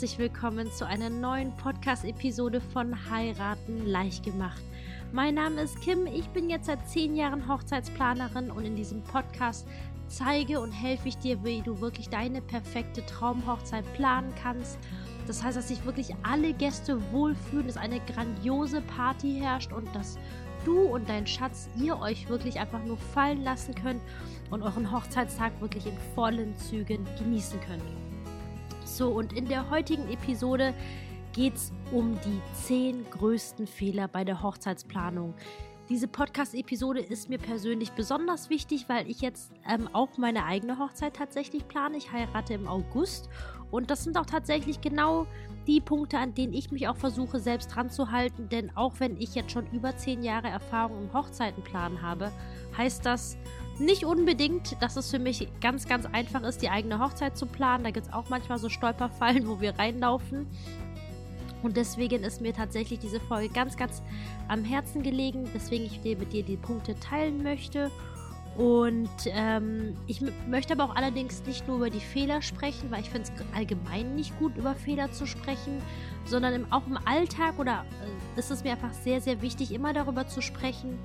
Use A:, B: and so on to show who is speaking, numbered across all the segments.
A: herzlich willkommen zu einer neuen Podcast-Episode von Heiraten leicht gemacht. Mein Name ist Kim, ich bin jetzt seit zehn Jahren Hochzeitsplanerin und in diesem Podcast zeige und helfe ich dir, wie du wirklich deine perfekte Traumhochzeit planen kannst. Das heißt, dass sich wirklich alle Gäste wohlfühlen, dass eine grandiose Party herrscht und dass du und dein Schatz ihr euch wirklich einfach nur fallen lassen könnt und euren Hochzeitstag wirklich in vollen Zügen genießen könnt. So, und in der heutigen Episode geht es um die 10 größten Fehler bei der Hochzeitsplanung. Diese Podcast-Episode ist mir persönlich besonders wichtig, weil ich jetzt ähm, auch meine eigene Hochzeit tatsächlich plane. Ich heirate im August und das sind auch tatsächlich genau die Punkte, an denen ich mich auch versuche, selbst dran zu halten. Denn auch wenn ich jetzt schon über 10 Jahre Erfahrung im Hochzeitenplan habe, heißt das nicht unbedingt, dass es für mich ganz, ganz einfach ist, die eigene Hochzeit zu planen. Da gibt es auch manchmal so Stolperfallen, wo wir reinlaufen. Und deswegen ist mir tatsächlich diese Folge ganz, ganz am Herzen gelegen, weswegen ich dir mit dir die Punkte teilen möchte. Und ähm, ich möchte aber auch allerdings nicht nur über die Fehler sprechen, weil ich finde es allgemein nicht gut, über Fehler zu sprechen, sondern im, auch im Alltag oder äh, ist es mir einfach sehr, sehr wichtig, immer darüber zu sprechen,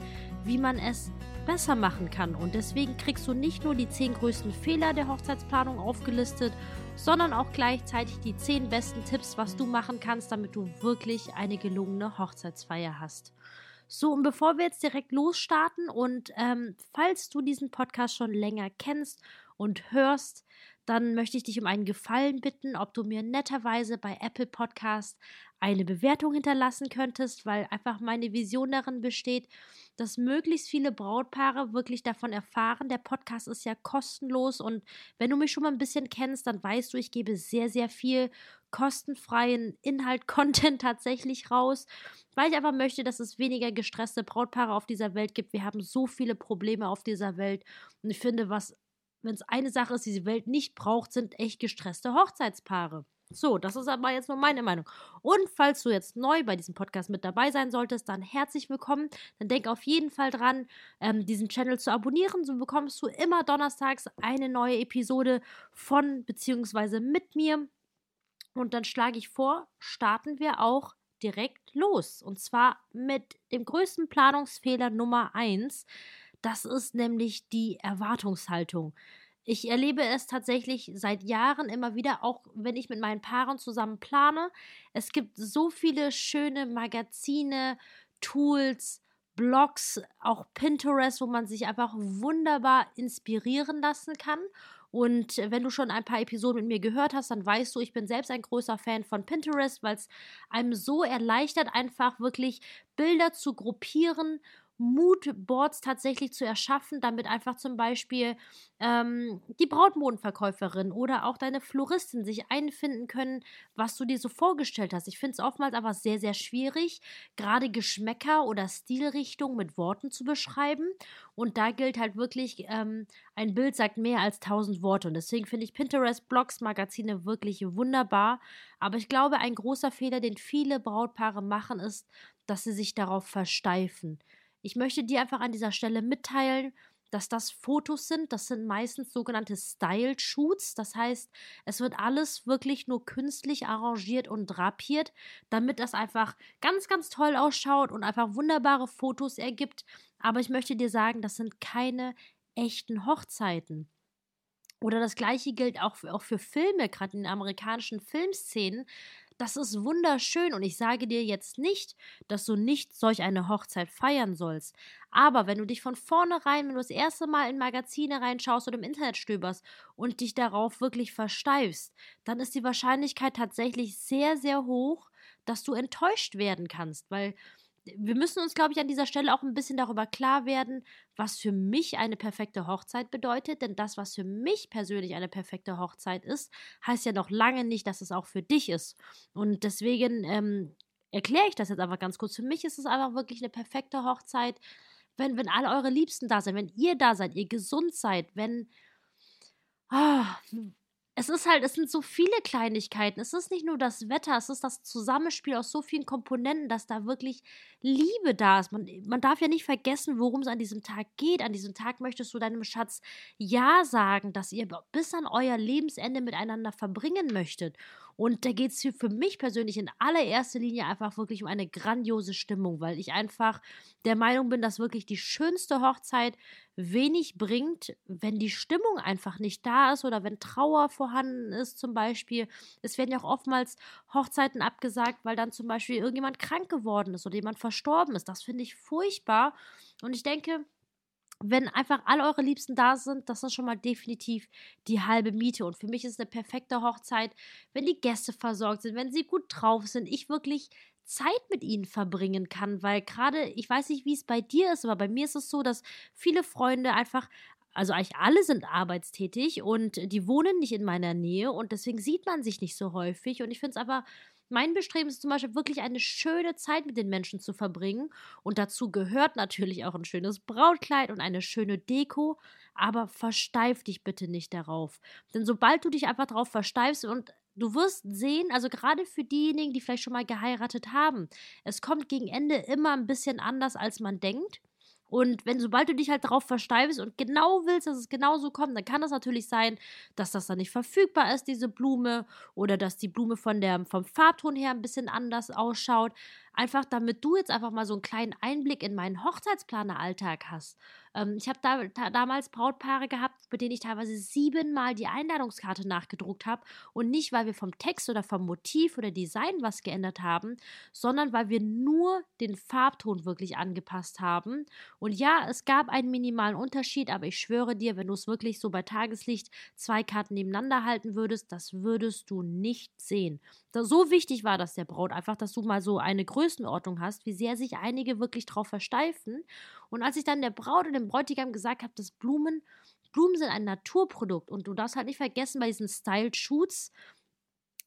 A: wie man es besser machen kann. Und deswegen kriegst du nicht nur die 10 größten Fehler der Hochzeitsplanung aufgelistet, sondern auch gleichzeitig die 10 besten Tipps, was du machen kannst, damit du wirklich eine gelungene Hochzeitsfeier hast. So, und bevor wir jetzt direkt losstarten und ähm, falls du diesen Podcast schon länger kennst und hörst, dann möchte ich dich um einen Gefallen bitten, ob du mir netterweise bei Apple Podcast eine Bewertung hinterlassen könntest, weil einfach meine Vision darin besteht, dass möglichst viele Brautpaare wirklich davon erfahren. Der Podcast ist ja kostenlos und wenn du mich schon mal ein bisschen kennst, dann weißt du, ich gebe sehr, sehr viel kostenfreien Inhalt, Content tatsächlich raus, weil ich einfach möchte, dass es weniger gestresste Brautpaare auf dieser Welt gibt. Wir haben so viele Probleme auf dieser Welt und ich finde, was wenn es eine Sache ist, die die Welt nicht braucht, sind echt gestresste Hochzeitspaare. So, das ist aber jetzt nur meine Meinung. Und falls du jetzt neu bei diesem Podcast mit dabei sein solltest, dann herzlich willkommen. Dann denk auf jeden Fall dran, ähm, diesen Channel zu abonnieren. So bekommst du immer donnerstags eine neue Episode von bzw. mit mir. Und dann schlage ich vor, starten wir auch direkt los. Und zwar mit dem größten Planungsfehler Nummer 1. Das ist nämlich die Erwartungshaltung. Ich erlebe es tatsächlich seit Jahren immer wieder, auch wenn ich mit meinen Paaren zusammen plane. Es gibt so viele schöne Magazine, Tools, Blogs, auch Pinterest, wo man sich einfach wunderbar inspirieren lassen kann. Und wenn du schon ein paar Episoden mit mir gehört hast, dann weißt du, ich bin selbst ein großer Fan von Pinterest, weil es einem so erleichtert, einfach wirklich Bilder zu gruppieren Moodboards tatsächlich zu erschaffen, damit einfach zum Beispiel ähm, die Brautmodenverkäuferin oder auch deine Floristin sich einfinden können, was du dir so vorgestellt hast. Ich finde es oftmals aber sehr, sehr schwierig, gerade Geschmäcker oder Stilrichtungen mit Worten zu beschreiben. Und da gilt halt wirklich, ähm, ein Bild sagt mehr als tausend Worte. Und deswegen finde ich Pinterest, Blogs, Magazine wirklich wunderbar. Aber ich glaube, ein großer Fehler, den viele Brautpaare machen, ist, dass sie sich darauf versteifen. Ich möchte dir einfach an dieser Stelle mitteilen, dass das Fotos sind. Das sind meistens sogenannte Style Shoots. Das heißt, es wird alles wirklich nur künstlich arrangiert und drapiert, damit das einfach ganz, ganz toll ausschaut und einfach wunderbare Fotos ergibt. Aber ich möchte dir sagen, das sind keine echten Hochzeiten. Oder das gleiche gilt auch für, auch für Filme, gerade in amerikanischen Filmszenen. Das ist wunderschön und ich sage dir jetzt nicht, dass du nicht solch eine Hochzeit feiern sollst. Aber wenn du dich von vornherein, wenn du das erste Mal in Magazine reinschaust oder im Internet stöberst und dich darauf wirklich versteifst, dann ist die Wahrscheinlichkeit tatsächlich sehr, sehr hoch, dass du enttäuscht werden kannst, weil wir müssen uns, glaube ich, an dieser Stelle auch ein bisschen darüber klar werden, was für mich eine perfekte Hochzeit bedeutet. Denn das, was für mich persönlich eine perfekte Hochzeit ist, heißt ja noch lange nicht, dass es auch für dich ist. Und deswegen ähm, erkläre ich das jetzt einfach ganz kurz. Für mich ist es einfach wirklich eine perfekte Hochzeit, wenn, wenn alle eure Liebsten da sind, wenn ihr da seid, ihr gesund seid, wenn. Oh, es ist halt, es sind so viele Kleinigkeiten. Es ist nicht nur das Wetter, es ist das Zusammenspiel aus so vielen Komponenten, dass da wirklich Liebe da ist. Man, man darf ja nicht vergessen, worum es an diesem Tag geht. An diesem Tag möchtest du deinem Schatz Ja sagen, dass ihr bis an euer Lebensende miteinander verbringen möchtet. Und da geht es für mich persönlich in allererster Linie einfach wirklich um eine grandiose Stimmung, weil ich einfach der Meinung bin, dass wirklich die schönste Hochzeit wenig bringt, wenn die Stimmung einfach nicht da ist oder wenn Trauer vorhanden ist zum Beispiel. Es werden ja auch oftmals Hochzeiten abgesagt, weil dann zum Beispiel irgendjemand krank geworden ist oder jemand verstorben ist. Das finde ich furchtbar. Und ich denke, wenn einfach all eure Liebsten da sind, das ist schon mal definitiv die halbe Miete. Und für mich ist es eine perfekte Hochzeit, wenn die Gäste versorgt sind, wenn sie gut drauf sind, ich wirklich Zeit mit ihnen verbringen kann, weil gerade, ich weiß nicht, wie es bei dir ist, aber bei mir ist es so, dass viele Freunde einfach also eigentlich alle sind arbeitstätig und die wohnen nicht in meiner Nähe und deswegen sieht man sich nicht so häufig. Und ich finde es aber mein Bestreben ist zum Beispiel wirklich eine schöne Zeit mit den Menschen zu verbringen. Und dazu gehört natürlich auch ein schönes Brautkleid und eine schöne Deko. Aber versteif dich bitte nicht darauf. Denn sobald du dich einfach darauf versteifst und du wirst sehen, also gerade für diejenigen, die vielleicht schon mal geheiratet haben, es kommt gegen Ende immer ein bisschen anders, als man denkt. Und wenn, sobald du dich halt darauf versteifst und genau willst, dass es genauso kommt, dann kann es natürlich sein, dass das dann nicht verfügbar ist, diese Blume, oder dass die Blume von der, vom Farbton her ein bisschen anders ausschaut. Einfach damit du jetzt einfach mal so einen kleinen Einblick in meinen Hochzeitsplaneralltag hast. Ähm, ich habe da, da, damals Brautpaare gehabt, mit denen ich teilweise siebenmal die Einladungskarte nachgedruckt habe. Und nicht, weil wir vom Text oder vom Motiv oder Design was geändert haben, sondern weil wir nur den Farbton wirklich angepasst haben. Und ja, es gab einen minimalen Unterschied, aber ich schwöre dir, wenn du es wirklich so bei Tageslicht zwei Karten nebeneinander halten würdest, das würdest du nicht sehen. So wichtig war das der Braut einfach, dass du mal so eine Größenordnung hast, wie sehr sich einige wirklich drauf versteifen. Und als ich dann der Braut und dem Bräutigam gesagt habe, dass Blumen, Blumen sind ein Naturprodukt und du darfst halt nicht vergessen bei diesen Style Shoots,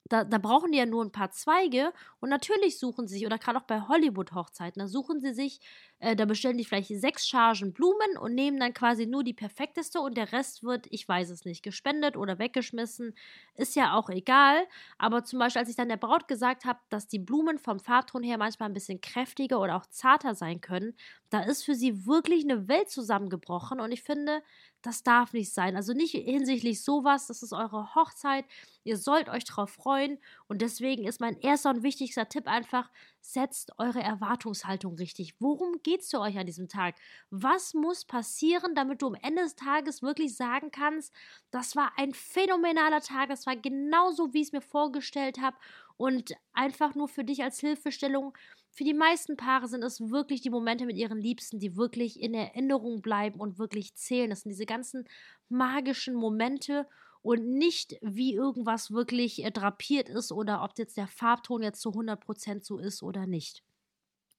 A: da, da, brauchen die ja nur ein paar Zweige und natürlich suchen sie sich, oder gerade auch bei Hollywood-Hochzeiten, da suchen sie sich äh, da bestellen die vielleicht sechs Chargen Blumen und nehmen dann quasi nur die perfekteste und der Rest wird, ich weiß es nicht, gespendet oder weggeschmissen. Ist ja auch egal. Aber zum Beispiel, als ich dann der Braut gesagt habe, dass die Blumen vom Farbton her manchmal ein bisschen kräftiger oder auch zarter sein können, da ist für sie wirklich eine Welt zusammengebrochen und ich finde, das darf nicht sein. Also nicht hinsichtlich sowas, das ist eure Hochzeit. Ihr sollt euch darauf freuen und deswegen ist mein erster und wichtigster Tipp einfach, setzt eure Erwartungshaltung richtig. Worum geht es für euch an diesem Tag? Was muss passieren, damit du am Ende des Tages wirklich sagen kannst, das war ein phänomenaler Tag, das war genauso, wie ich es mir vorgestellt habe und einfach nur für dich als Hilfestellung. Für die meisten Paare sind es wirklich die Momente mit ihren Liebsten, die wirklich in Erinnerung bleiben und wirklich zählen. Das sind diese ganzen magischen Momente und nicht wie irgendwas wirklich äh, drapiert ist oder ob jetzt der Farbton jetzt zu 100% so ist oder nicht.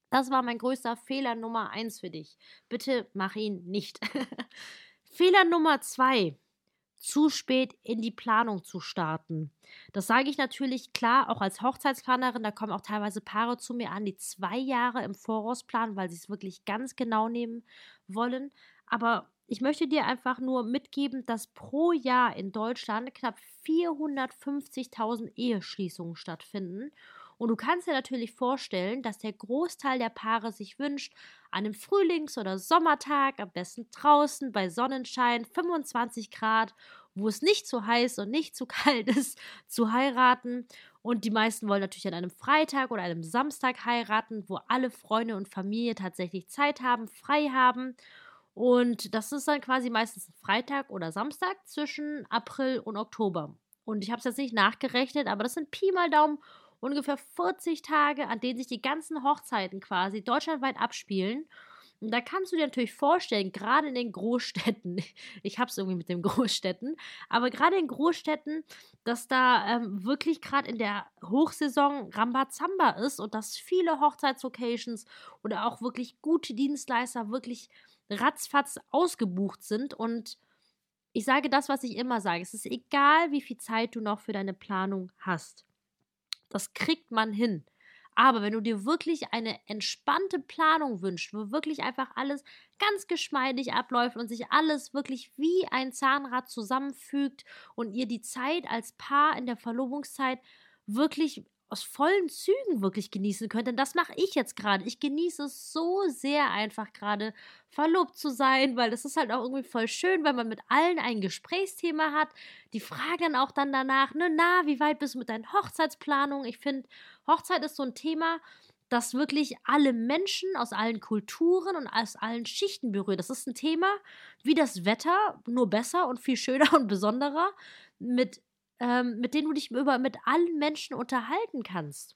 A: Das war mein größter Fehler Nummer 1 für dich. Bitte mach ihn nicht. Fehler Nummer 2 zu spät in die Planung zu starten. Das sage ich natürlich klar, auch als Hochzeitsplanerin. Da kommen auch teilweise Paare zu mir an, die zwei Jahre im Voraus planen, weil sie es wirklich ganz genau nehmen wollen. Aber ich möchte dir einfach nur mitgeben, dass pro Jahr in Deutschland knapp 450.000 Eheschließungen stattfinden. Und du kannst dir natürlich vorstellen, dass der Großteil der Paare sich wünscht, an einem Frühlings- oder Sommertag, am besten draußen bei Sonnenschein, 25 Grad, wo es nicht zu heiß und nicht zu kalt ist, zu heiraten. Und die meisten wollen natürlich an einem Freitag oder einem Samstag heiraten, wo alle Freunde und Familie tatsächlich Zeit haben, frei haben. Und das ist dann quasi meistens Freitag oder Samstag zwischen April und Oktober. Und ich habe es jetzt nicht nachgerechnet, aber das sind Pi mal Daumen ungefähr 40 Tage, an denen sich die ganzen Hochzeiten quasi deutschlandweit abspielen. Und da kannst du dir natürlich vorstellen, gerade in den Großstädten, ich habe es irgendwie mit den Großstädten, aber gerade in Großstädten, dass da ähm, wirklich gerade in der Hochsaison Rambazamba ist und dass viele Hochzeitslocations oder auch wirklich gute Dienstleister wirklich ratzfatz ausgebucht sind. Und ich sage das, was ich immer sage. Es ist egal, wie viel Zeit du noch für deine Planung hast. Das kriegt man hin. Aber wenn du dir wirklich eine entspannte Planung wünschst, wo wirklich einfach alles ganz geschmeidig abläuft und sich alles wirklich wie ein Zahnrad zusammenfügt und ihr die Zeit als Paar in der Verlobungszeit wirklich aus vollen Zügen wirklich genießen könnt. Denn das mache ich jetzt gerade. Ich genieße es so sehr einfach gerade verlobt zu sein, weil das ist halt auch irgendwie voll schön, weil man mit allen ein Gesprächsthema hat. Die fragen auch dann danach, ne, na, wie weit bist du mit deinen Hochzeitsplanungen? Ich finde, Hochzeit ist so ein Thema, das wirklich alle Menschen aus allen Kulturen und aus allen Schichten berührt. Das ist ein Thema wie das Wetter, nur besser und viel schöner und besonderer, mit, ähm, mit denen du dich über, mit allen Menschen unterhalten kannst.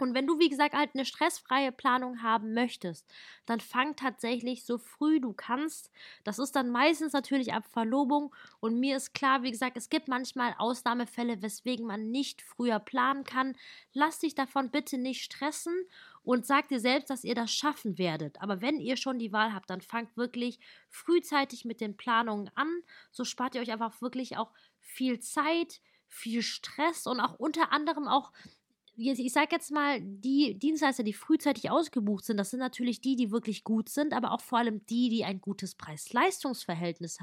A: Und wenn du, wie gesagt, halt eine stressfreie Planung haben möchtest, dann fang tatsächlich so früh du kannst. Das ist dann meistens natürlich ab Verlobung. Und mir ist klar, wie gesagt, es gibt manchmal Ausnahmefälle, weswegen man nicht früher planen kann. Lass dich davon bitte nicht stressen und sag dir selbst, dass ihr das schaffen werdet. Aber wenn ihr schon die Wahl habt, dann fangt wirklich frühzeitig mit den Planungen an. So spart ihr euch einfach wirklich auch viel Zeit, viel Stress und auch unter anderem auch ich sage jetzt mal, die Dienstleister, die frühzeitig ausgebucht sind, das sind natürlich die, die wirklich gut sind, aber auch vor allem die, die ein gutes Preis-Leistungs-Verhältnis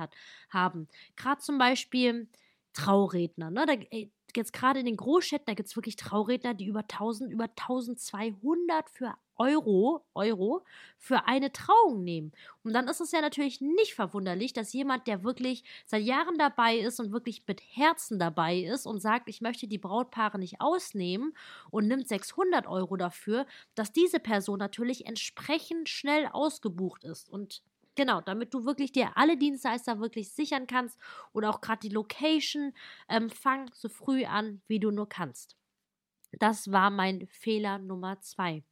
A: haben. Gerade zum Beispiel Trauredner. Ne? Da, jetzt gerade in den Großstädten, da gibt es wirklich Trauredner, die über 1000, über 1200 für Euro, Euro für eine Trauung nehmen. Und dann ist es ja natürlich nicht verwunderlich, dass jemand, der wirklich seit Jahren dabei ist und wirklich mit Herzen dabei ist und sagt, ich möchte die Brautpaare nicht ausnehmen und nimmt 600 Euro dafür, dass diese Person natürlich entsprechend schnell ausgebucht ist. Und Genau, damit du wirklich dir alle Dienstleister wirklich sichern kannst oder auch gerade die Location, ähm, fang so früh an, wie du nur kannst. Das war mein Fehler Nummer zwei.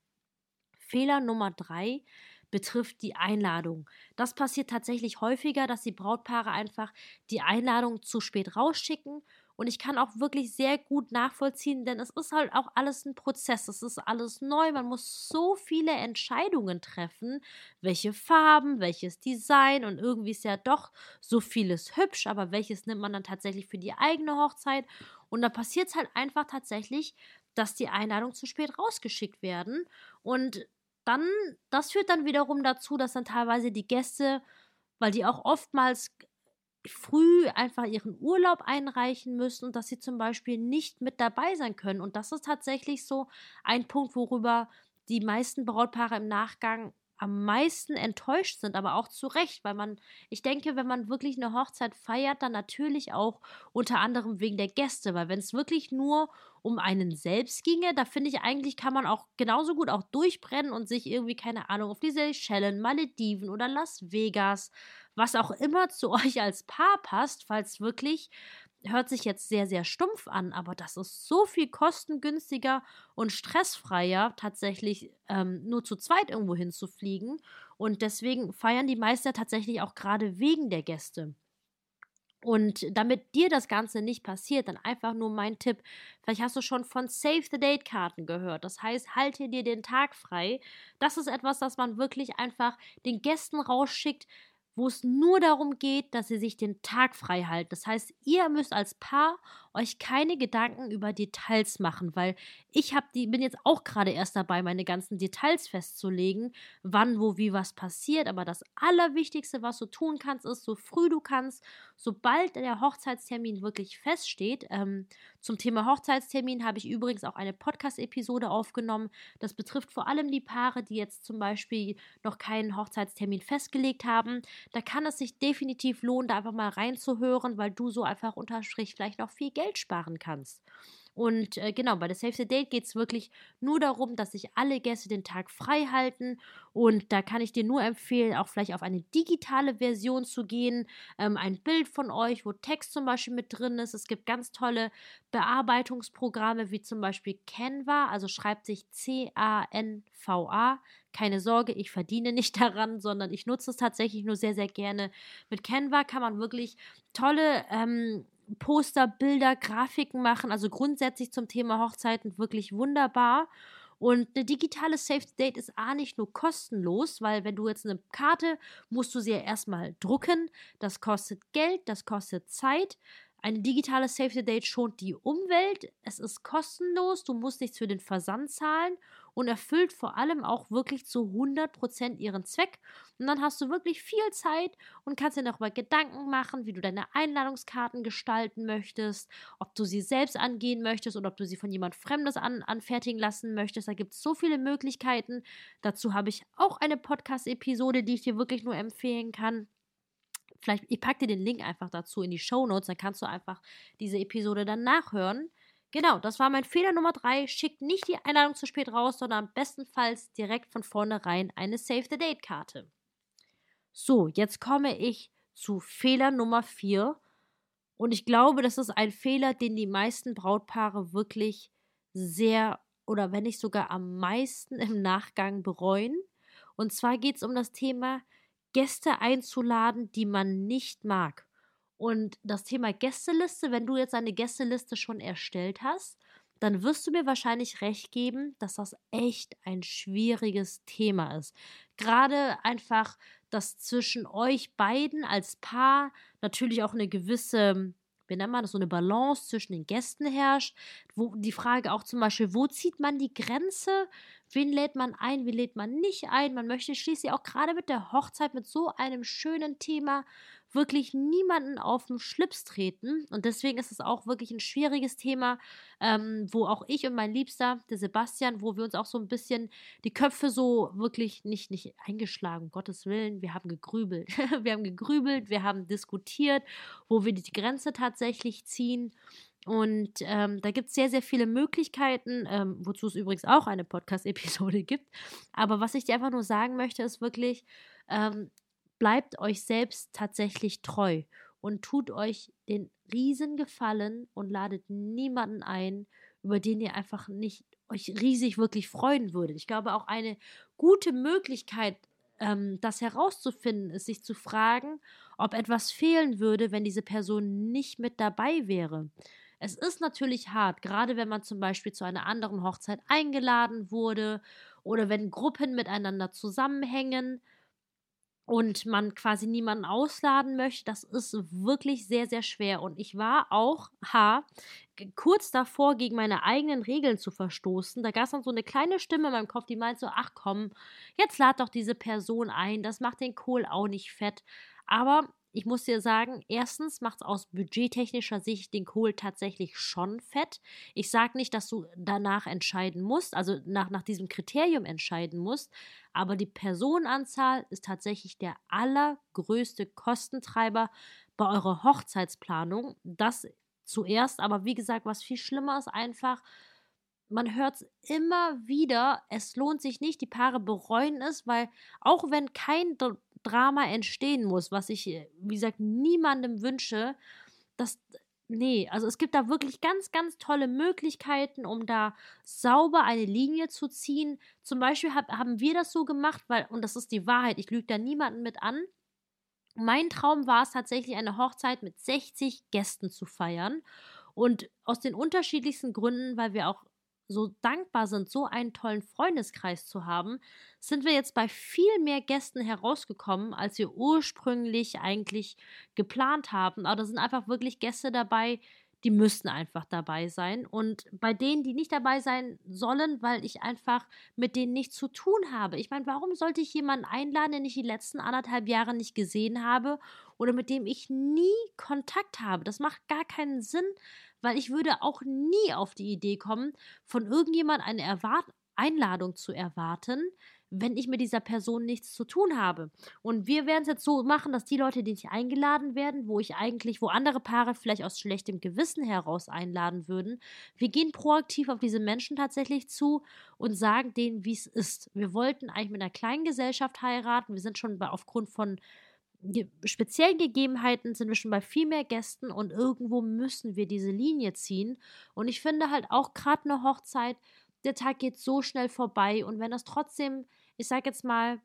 A: Fehler Nummer drei betrifft die Einladung. Das passiert tatsächlich häufiger, dass die Brautpaare einfach die Einladung zu spät rausschicken und ich kann auch wirklich sehr gut nachvollziehen, denn es ist halt auch alles ein Prozess. Es ist alles neu. Man muss so viele Entscheidungen treffen. Welche Farben, welches Design und irgendwie ist ja doch so vieles hübsch, aber welches nimmt man dann tatsächlich für die eigene Hochzeit? Und da passiert es halt einfach tatsächlich, dass die Einladungen zu spät rausgeschickt werden. Und dann, das führt dann wiederum dazu, dass dann teilweise die Gäste, weil die auch oftmals früh einfach ihren Urlaub einreichen müssen und dass sie zum Beispiel nicht mit dabei sein können. Und das ist tatsächlich so ein Punkt, worüber die meisten Brautpaare im Nachgang am meisten enttäuscht sind, aber auch zu Recht, weil man, ich denke, wenn man wirklich eine Hochzeit feiert, dann natürlich auch unter anderem wegen der Gäste, weil wenn es wirklich nur um einen selbst ginge, da finde ich eigentlich, kann man auch genauso gut auch durchbrennen und sich irgendwie, keine Ahnung, auf die Seychellen, Malediven oder Las Vegas, was auch immer zu euch als Paar passt, falls wirklich hört sich jetzt sehr, sehr stumpf an, aber das ist so viel kostengünstiger und stressfreier, tatsächlich ähm, nur zu zweit irgendwo hinzufliegen. Und deswegen feiern die Meister tatsächlich auch gerade wegen der Gäste. Und damit dir das Ganze nicht passiert, dann einfach nur mein Tipp. Vielleicht hast du schon von Save the Date Karten gehört. Das heißt, halte dir den Tag frei. Das ist etwas, das man wirklich einfach den Gästen rausschickt, wo es nur darum geht, dass sie sich den Tag frei halten. Das heißt, ihr müsst als Paar euch keine Gedanken über Details machen, weil ich habe die bin jetzt auch gerade erst dabei, meine ganzen Details festzulegen, wann, wo, wie was passiert. Aber das Allerwichtigste, was du tun kannst, ist, so früh du kannst, sobald der Hochzeitstermin wirklich feststeht. Ähm, zum Thema Hochzeitstermin habe ich übrigens auch eine Podcast-Episode aufgenommen. Das betrifft vor allem die Paare, die jetzt zum Beispiel noch keinen Hochzeitstermin festgelegt haben. Da kann es sich definitiv lohnen, da einfach mal reinzuhören, weil du so einfach unterstrich vielleicht noch viel Geld Geld sparen kannst. Und äh, genau, bei der Save the Date geht es wirklich nur darum, dass sich alle Gäste den Tag frei halten. Und da kann ich dir nur empfehlen, auch vielleicht auf eine digitale Version zu gehen. Ähm, ein Bild von euch, wo Text zum Beispiel mit drin ist. Es gibt ganz tolle Bearbeitungsprogramme wie zum Beispiel Canva, also schreibt sich C-A-N-V-A. Keine Sorge, ich verdiene nicht daran, sondern ich nutze es tatsächlich nur sehr, sehr gerne. Mit Canva kann man wirklich tolle ähm, Poster, Bilder, Grafiken machen. Also grundsätzlich zum Thema Hochzeiten wirklich wunderbar. Und eine digitale Save Date ist A nicht nur kostenlos, weil wenn du jetzt eine Karte, musst du sie ja erstmal drucken. Das kostet Geld, das kostet Zeit. Eine digitale Save the Date schont die Umwelt, es ist kostenlos, du musst nichts für den Versand zahlen und erfüllt vor allem auch wirklich zu 100% ihren Zweck. Und dann hast du wirklich viel Zeit und kannst dir darüber Gedanken machen, wie du deine Einladungskarten gestalten möchtest, ob du sie selbst angehen möchtest oder ob du sie von jemand Fremdes an, anfertigen lassen möchtest. Da gibt es so viele Möglichkeiten. Dazu habe ich auch eine Podcast-Episode, die ich dir wirklich nur empfehlen kann. Vielleicht, ich packe dir den Link einfach dazu in die Show Notes, dann kannst du einfach diese Episode dann nachhören. Genau, das war mein Fehler Nummer drei. Schickt nicht die Einladung zu spät raus, sondern bestenfalls direkt von vornherein eine Save the Date Karte. So, jetzt komme ich zu Fehler Nummer vier. Und ich glaube, das ist ein Fehler, den die meisten Brautpaare wirklich sehr oder wenn nicht sogar am meisten im Nachgang bereuen. Und zwar geht es um das Thema Gäste einzuladen, die man nicht mag. Und das Thema Gästeliste, wenn du jetzt eine Gästeliste schon erstellt hast, dann wirst du mir wahrscheinlich recht geben, dass das echt ein schwieriges Thema ist. Gerade einfach, dass zwischen euch beiden als Paar natürlich auch eine gewisse wie nennt man das, so eine Balance zwischen den Gästen herrscht. Wo die Frage auch zum Beispiel, wo zieht man die Grenze? Wen lädt man ein, wen lädt man nicht ein? Man möchte schließlich auch gerade mit der Hochzeit, mit so einem schönen Thema wirklich niemanden auf den Schlips treten. Und deswegen ist es auch wirklich ein schwieriges Thema, ähm, wo auch ich und mein Liebster, der Sebastian, wo wir uns auch so ein bisschen die Köpfe so wirklich nicht, nicht eingeschlagen, um Gottes Willen, wir haben gegrübelt. wir haben gegrübelt, wir haben diskutiert, wo wir die Grenze tatsächlich ziehen. Und ähm, da gibt es sehr, sehr viele Möglichkeiten, ähm, wozu es übrigens auch eine Podcast-Episode gibt. Aber was ich dir einfach nur sagen möchte, ist wirklich, ähm, bleibt euch selbst tatsächlich treu und tut euch den Riesengefallen und ladet niemanden ein, über den ihr einfach nicht euch riesig wirklich freuen würdet. Ich glaube, auch eine gute Möglichkeit, ähm, das herauszufinden, ist, sich zu fragen, ob etwas fehlen würde, wenn diese Person nicht mit dabei wäre. Es ist natürlich hart, gerade wenn man zum Beispiel zu einer anderen Hochzeit eingeladen wurde oder wenn Gruppen miteinander zusammenhängen und man quasi niemanden ausladen möchte, das ist wirklich sehr, sehr schwer. Und ich war auch, ha, kurz davor, gegen meine eigenen Regeln zu verstoßen. Da gab es dann so eine kleine Stimme in meinem Kopf, die meint so, ach komm, jetzt lad doch diese Person ein, das macht den Kohl auch nicht fett. Aber ich muss dir sagen, erstens macht es aus budgettechnischer Sicht den Kohl tatsächlich schon fett. Ich sage nicht, dass du danach entscheiden musst, also nach, nach diesem Kriterium entscheiden musst, aber die Personenanzahl ist tatsächlich der allergrößte Kostentreiber bei eurer Hochzeitsplanung. Das zuerst, aber wie gesagt, was viel schlimmer ist einfach, man hört es immer wieder, es lohnt sich nicht, die Paare bereuen es, weil auch wenn kein Drama entstehen muss, was ich, äh, wie gesagt, niemandem wünsche, das, nee, also es gibt da wirklich ganz, ganz tolle Möglichkeiten, um da sauber eine Linie zu ziehen. Zum Beispiel hab, haben wir das so gemacht, weil, und das ist die Wahrheit, ich lüge da niemanden mit an. Mein Traum war es tatsächlich, eine Hochzeit mit 60 Gästen zu feiern. Und aus den unterschiedlichsten Gründen, weil wir auch so dankbar sind, so einen tollen Freundeskreis zu haben, sind wir jetzt bei viel mehr Gästen herausgekommen, als wir ursprünglich eigentlich geplant haben. Aber da sind einfach wirklich Gäste dabei, die müssten einfach dabei sein. Und bei denen, die nicht dabei sein sollen, weil ich einfach mit denen nichts zu tun habe. Ich meine, warum sollte ich jemanden einladen, den ich die letzten anderthalb Jahre nicht gesehen habe oder mit dem ich nie Kontakt habe? Das macht gar keinen Sinn, weil ich würde auch nie auf die Idee kommen, von irgendjemand eine Erwart Einladung zu erwarten, wenn ich mit dieser Person nichts zu tun habe. Und wir werden es jetzt so machen, dass die Leute, die nicht eingeladen werden, wo ich eigentlich, wo andere Paare vielleicht aus schlechtem Gewissen heraus einladen würden, wir gehen proaktiv auf diese Menschen tatsächlich zu und sagen denen, wie es ist. Wir wollten eigentlich mit einer kleinen Gesellschaft heiraten. Wir sind schon bei, aufgrund von speziellen Gegebenheiten sind wir schon bei viel mehr Gästen und irgendwo müssen wir diese Linie ziehen. Und ich finde halt auch gerade eine Hochzeit, der Tag geht so schnell vorbei und wenn das trotzdem, ich sag jetzt mal,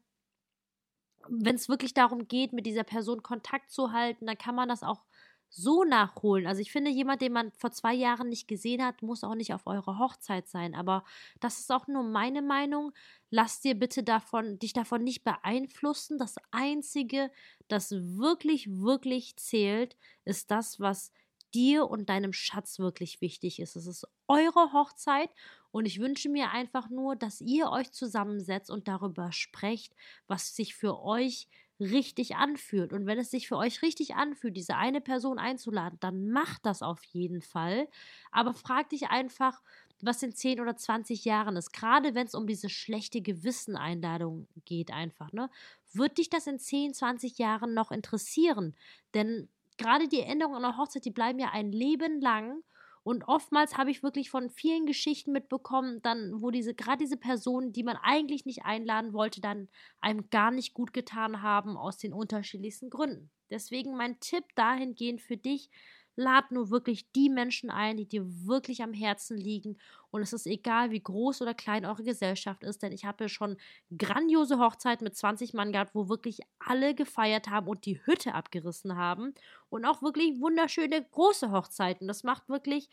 A: wenn es wirklich darum geht, mit dieser Person Kontakt zu halten, dann kann man das auch so nachholen. Also ich finde, jemand, den man vor zwei Jahren nicht gesehen hat, muss auch nicht auf eurer Hochzeit sein. Aber das ist auch nur meine Meinung. Lass dir bitte davon, dich davon nicht beeinflussen. Das Einzige, das wirklich, wirklich zählt, ist das, was dir und deinem Schatz wirklich wichtig ist. Es ist eure Hochzeit und ich wünsche mir einfach nur, dass ihr euch zusammensetzt und darüber sprecht, was sich für euch richtig anfühlt. Und wenn es sich für euch richtig anfühlt, diese eine Person einzuladen, dann macht das auf jeden Fall. Aber frag dich einfach, was in 10 oder 20 Jahren ist. Gerade wenn es um diese schlechte Gewisseneinladung geht, einfach, ne? Wird dich das in 10, 20 Jahren noch interessieren? Denn gerade die Erinnerungen an der Hochzeit, die bleiben ja ein Leben lang. Und oftmals habe ich wirklich von vielen Geschichten mitbekommen, dann, wo diese, gerade diese Personen, die man eigentlich nicht einladen wollte, dann einem gar nicht gut getan haben, aus den unterschiedlichsten Gründen. Deswegen mein Tipp dahingehend für dich, Lad nur wirklich die Menschen ein, die dir wirklich am Herzen liegen. Und es ist egal, wie groß oder klein eure Gesellschaft ist, denn ich habe schon grandiose Hochzeiten mit 20 Mann gehabt, wo wirklich alle gefeiert haben und die Hütte abgerissen haben. Und auch wirklich wunderschöne große Hochzeiten. Das macht wirklich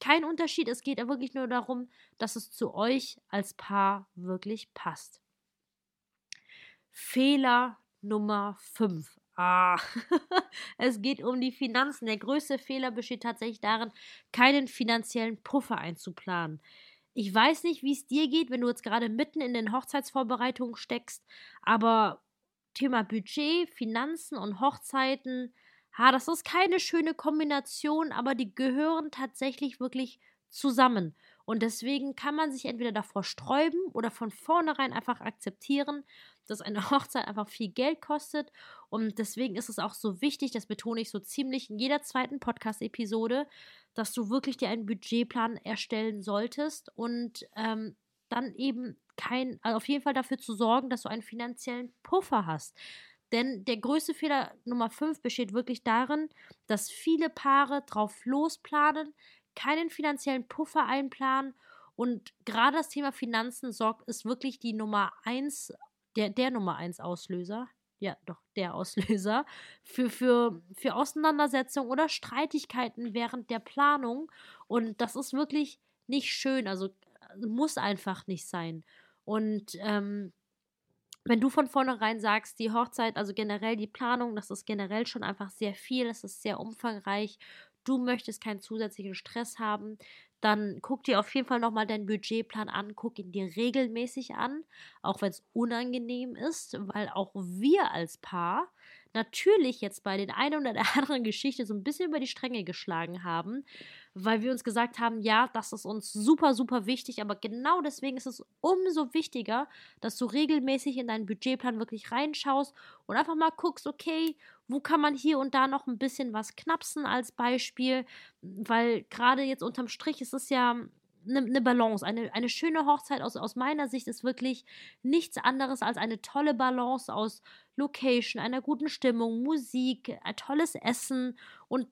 A: keinen Unterschied. Es geht ja wirklich nur darum, dass es zu euch als Paar wirklich passt. Fehler Nummer 5. Ah, es geht um die Finanzen. Der größte Fehler besteht tatsächlich darin, keinen finanziellen Puffer einzuplanen. Ich weiß nicht, wie es dir geht, wenn du jetzt gerade mitten in den Hochzeitsvorbereitungen steckst, aber Thema Budget, Finanzen und Hochzeiten, ha, das ist keine schöne Kombination, aber die gehören tatsächlich wirklich zusammen. Und deswegen kann man sich entweder davor sträuben oder von vornherein einfach akzeptieren, dass eine Hochzeit einfach viel Geld kostet. Und deswegen ist es auch so wichtig, das betone ich so ziemlich in jeder zweiten Podcast-Episode, dass du wirklich dir einen Budgetplan erstellen solltest und ähm, dann eben kein, also auf jeden Fall dafür zu sorgen, dass du einen finanziellen Puffer hast. Denn der größte Fehler Nummer 5 besteht wirklich darin, dass viele Paare drauf losplanen, keinen finanziellen Puffer einplanen und gerade das Thema Finanzen sorgt, ist wirklich die Nummer 1 der, der Nummer eins Auslöser, ja, doch, der Auslöser für, für, für Auseinandersetzungen oder Streitigkeiten während der Planung. Und das ist wirklich nicht schön, also muss einfach nicht sein. Und ähm, wenn du von vornherein sagst, die Hochzeit, also generell die Planung, das ist generell schon einfach sehr viel, es ist sehr umfangreich, du möchtest keinen zusätzlichen Stress haben, dann guck dir auf jeden Fall nochmal deinen Budgetplan an, guck ihn dir regelmäßig an, auch wenn es unangenehm ist, weil auch wir als Paar natürlich jetzt bei den einen oder der anderen Geschichte so ein bisschen über die Stränge geschlagen haben, weil wir uns gesagt haben, ja, das ist uns super, super wichtig, aber genau deswegen ist es umso wichtiger, dass du regelmäßig in deinen Budgetplan wirklich reinschaust und einfach mal guckst, okay, wo kann man hier und da noch ein bisschen was knapsen als Beispiel, weil gerade jetzt unterm Strich ist es ja eine, eine Balance. Eine, eine schöne Hochzeit aus, aus meiner Sicht ist wirklich nichts anderes als eine tolle Balance aus Location, einer guten Stimmung, Musik, ein tolles Essen und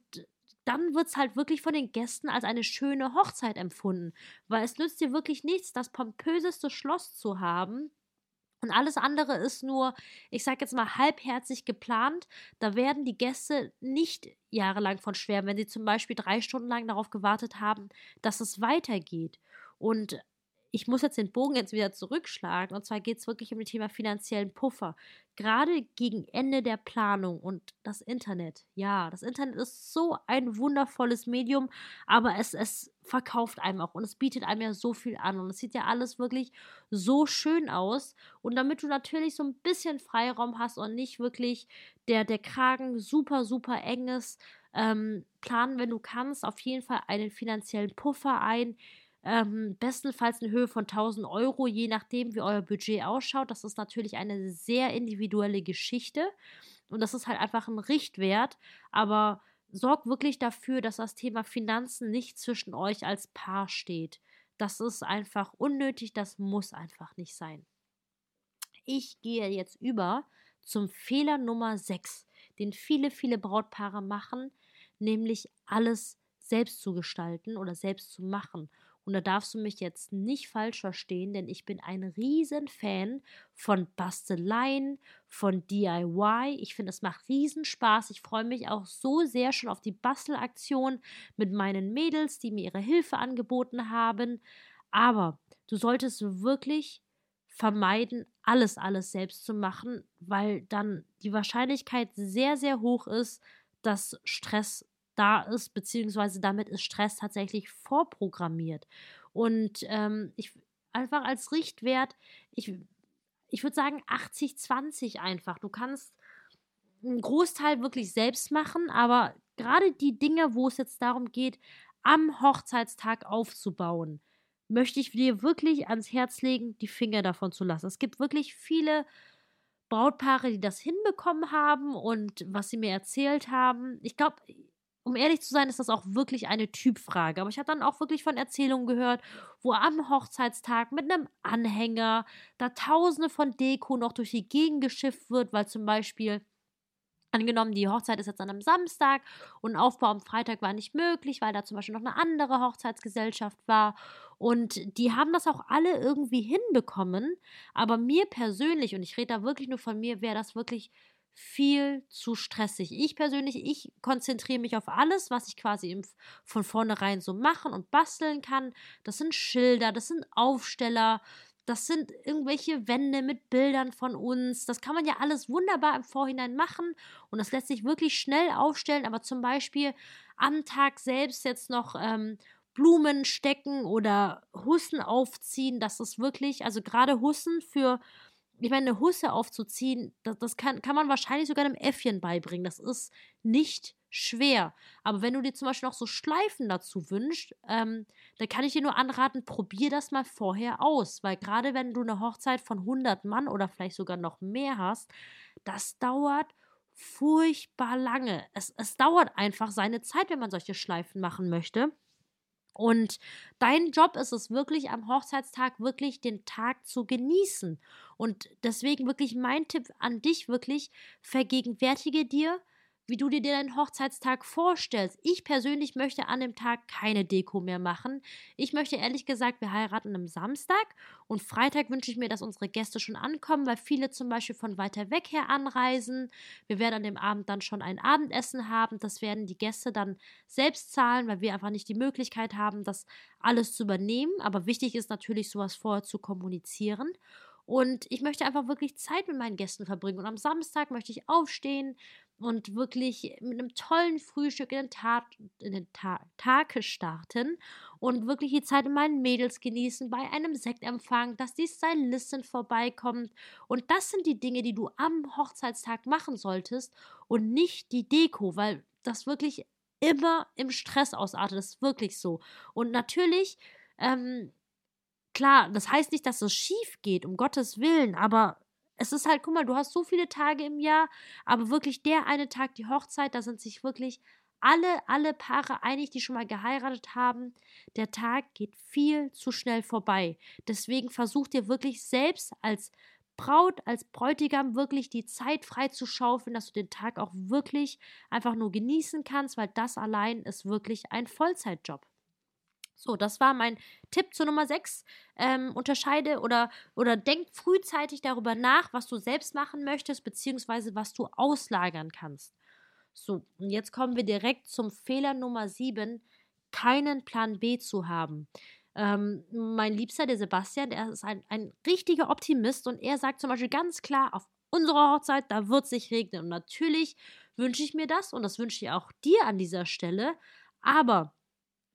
A: dann wird es halt wirklich von den Gästen als eine schöne Hochzeit empfunden. Weil es nützt dir wirklich nichts, das pompöseste Schloss zu haben, und alles andere ist nur, ich sag jetzt mal, halbherzig geplant. Da werden die Gäste nicht jahrelang von schwärmen, wenn sie zum Beispiel drei Stunden lang darauf gewartet haben, dass es weitergeht. Und ich muss jetzt den Bogen jetzt wieder zurückschlagen. Und zwar geht es wirklich um das Thema finanziellen Puffer. Gerade gegen Ende der Planung und das Internet. Ja, das Internet ist so ein wundervolles Medium, aber es, es verkauft einem auch und es bietet einem ja so viel an. Und es sieht ja alles wirklich so schön aus. Und damit du natürlich so ein bisschen Freiraum hast und nicht wirklich der, der Kragen super, super eng ist, ähm, planen, wenn du kannst, auf jeden Fall einen finanziellen Puffer ein ähm, bestenfalls eine Höhe von 1000 Euro, je nachdem, wie euer Budget ausschaut. Das ist natürlich eine sehr individuelle Geschichte und das ist halt einfach ein Richtwert. Aber sorgt wirklich dafür, dass das Thema Finanzen nicht zwischen euch als Paar steht. Das ist einfach unnötig, das muss einfach nicht sein. Ich gehe jetzt über zum Fehler Nummer 6, den viele, viele Brautpaare machen, nämlich alles selbst zu gestalten oder selbst zu machen. Und da darfst du mich jetzt nicht falsch verstehen, denn ich bin ein riesen Fan von Basteleien, von DIY. Ich finde, es macht riesen Spaß. Ich freue mich auch so sehr schon auf die Bastelaktion mit meinen Mädels, die mir ihre Hilfe angeboten haben. Aber du solltest wirklich vermeiden, alles, alles selbst zu machen, weil dann die Wahrscheinlichkeit sehr, sehr hoch ist, dass Stress da ist, beziehungsweise damit ist Stress tatsächlich vorprogrammiert. Und ähm, ich einfach als Richtwert, ich, ich würde sagen 80-20 einfach. Du kannst einen Großteil wirklich selbst machen, aber gerade die Dinge, wo es jetzt darum geht, am Hochzeitstag aufzubauen, möchte ich dir wirklich ans Herz legen, die Finger davon zu lassen. Es gibt wirklich viele Brautpaare, die das hinbekommen haben und was sie mir erzählt haben. Ich glaube, um ehrlich zu sein, ist das auch wirklich eine Typfrage. Aber ich habe dann auch wirklich von Erzählungen gehört, wo am Hochzeitstag mit einem Anhänger da tausende von Deko noch durch die Gegend geschifft wird, weil zum Beispiel Angenommen, die Hochzeit ist jetzt an einem Samstag und Aufbau am Freitag war nicht möglich, weil da zum Beispiel noch eine andere Hochzeitsgesellschaft war. Und die haben das auch alle irgendwie hinbekommen. Aber mir persönlich, und ich rede da wirklich nur von mir, wäre das wirklich viel zu stressig. Ich persönlich, ich konzentriere mich auf alles, was ich quasi von vornherein so machen und basteln kann. Das sind Schilder, das sind Aufsteller, das sind irgendwelche Wände mit Bildern von uns. Das kann man ja alles wunderbar im Vorhinein machen und das lässt sich wirklich schnell aufstellen. Aber zum Beispiel am Tag selbst jetzt noch ähm, Blumen stecken oder Hussen aufziehen, das ist wirklich, also gerade Hussen für ich meine, eine Husse aufzuziehen, das, das kann, kann man wahrscheinlich sogar einem Äffchen beibringen. Das ist nicht schwer. Aber wenn du dir zum Beispiel noch so Schleifen dazu wünschst, ähm, dann kann ich dir nur anraten, probier das mal vorher aus. Weil gerade wenn du eine Hochzeit von 100 Mann oder vielleicht sogar noch mehr hast, das dauert furchtbar lange. Es, es dauert einfach seine Zeit, wenn man solche Schleifen machen möchte. Und dein Job ist es wirklich am Hochzeitstag wirklich den Tag zu genießen. Und deswegen wirklich mein Tipp an dich wirklich, vergegenwärtige dir, wie du dir deinen Hochzeitstag vorstellst. Ich persönlich möchte an dem Tag keine Deko mehr machen. Ich möchte ehrlich gesagt, wir heiraten am Samstag und Freitag wünsche ich mir, dass unsere Gäste schon ankommen, weil viele zum Beispiel von weiter weg her anreisen. Wir werden an dem Abend dann schon ein Abendessen haben. Das werden die Gäste dann selbst zahlen, weil wir einfach nicht die Möglichkeit haben, das alles zu übernehmen. Aber wichtig ist natürlich, sowas vorher zu kommunizieren. Und ich möchte einfach wirklich Zeit mit meinen Gästen verbringen. Und am Samstag möchte ich aufstehen, und wirklich mit einem tollen Frühstück in den, Tag, in den Ta Tag starten und wirklich die Zeit mit meinen Mädels genießen, bei einem Sektempfang, dass die Stylistin vorbeikommt. Und das sind die Dinge, die du am Hochzeitstag machen solltest und nicht die Deko, weil das wirklich immer im Stress ausartet. Das ist wirklich so. Und natürlich, ähm, klar, das heißt nicht, dass es schief geht, um Gottes Willen, aber es ist halt, guck mal, du hast so viele Tage im Jahr, aber wirklich der eine Tag, die Hochzeit, da sind sich wirklich alle, alle Paare einig, die schon mal geheiratet haben. Der Tag geht viel zu schnell vorbei. Deswegen versuch dir wirklich selbst als Braut, als Bräutigam wirklich die Zeit frei zu schaufeln, dass du den Tag auch wirklich einfach nur genießen kannst, weil das allein ist wirklich ein Vollzeitjob. So, das war mein Tipp zur Nummer 6. Ähm, unterscheide oder, oder denk frühzeitig darüber nach, was du selbst machen möchtest, beziehungsweise was du auslagern kannst. So, und jetzt kommen wir direkt zum Fehler Nummer 7, keinen Plan B zu haben. Ähm, mein Liebster, der Sebastian, der ist ein, ein richtiger Optimist und er sagt zum Beispiel ganz klar, auf unserer Hochzeit, da wird sich regnen. Und natürlich wünsche ich mir das und das wünsche ich auch dir an dieser Stelle. Aber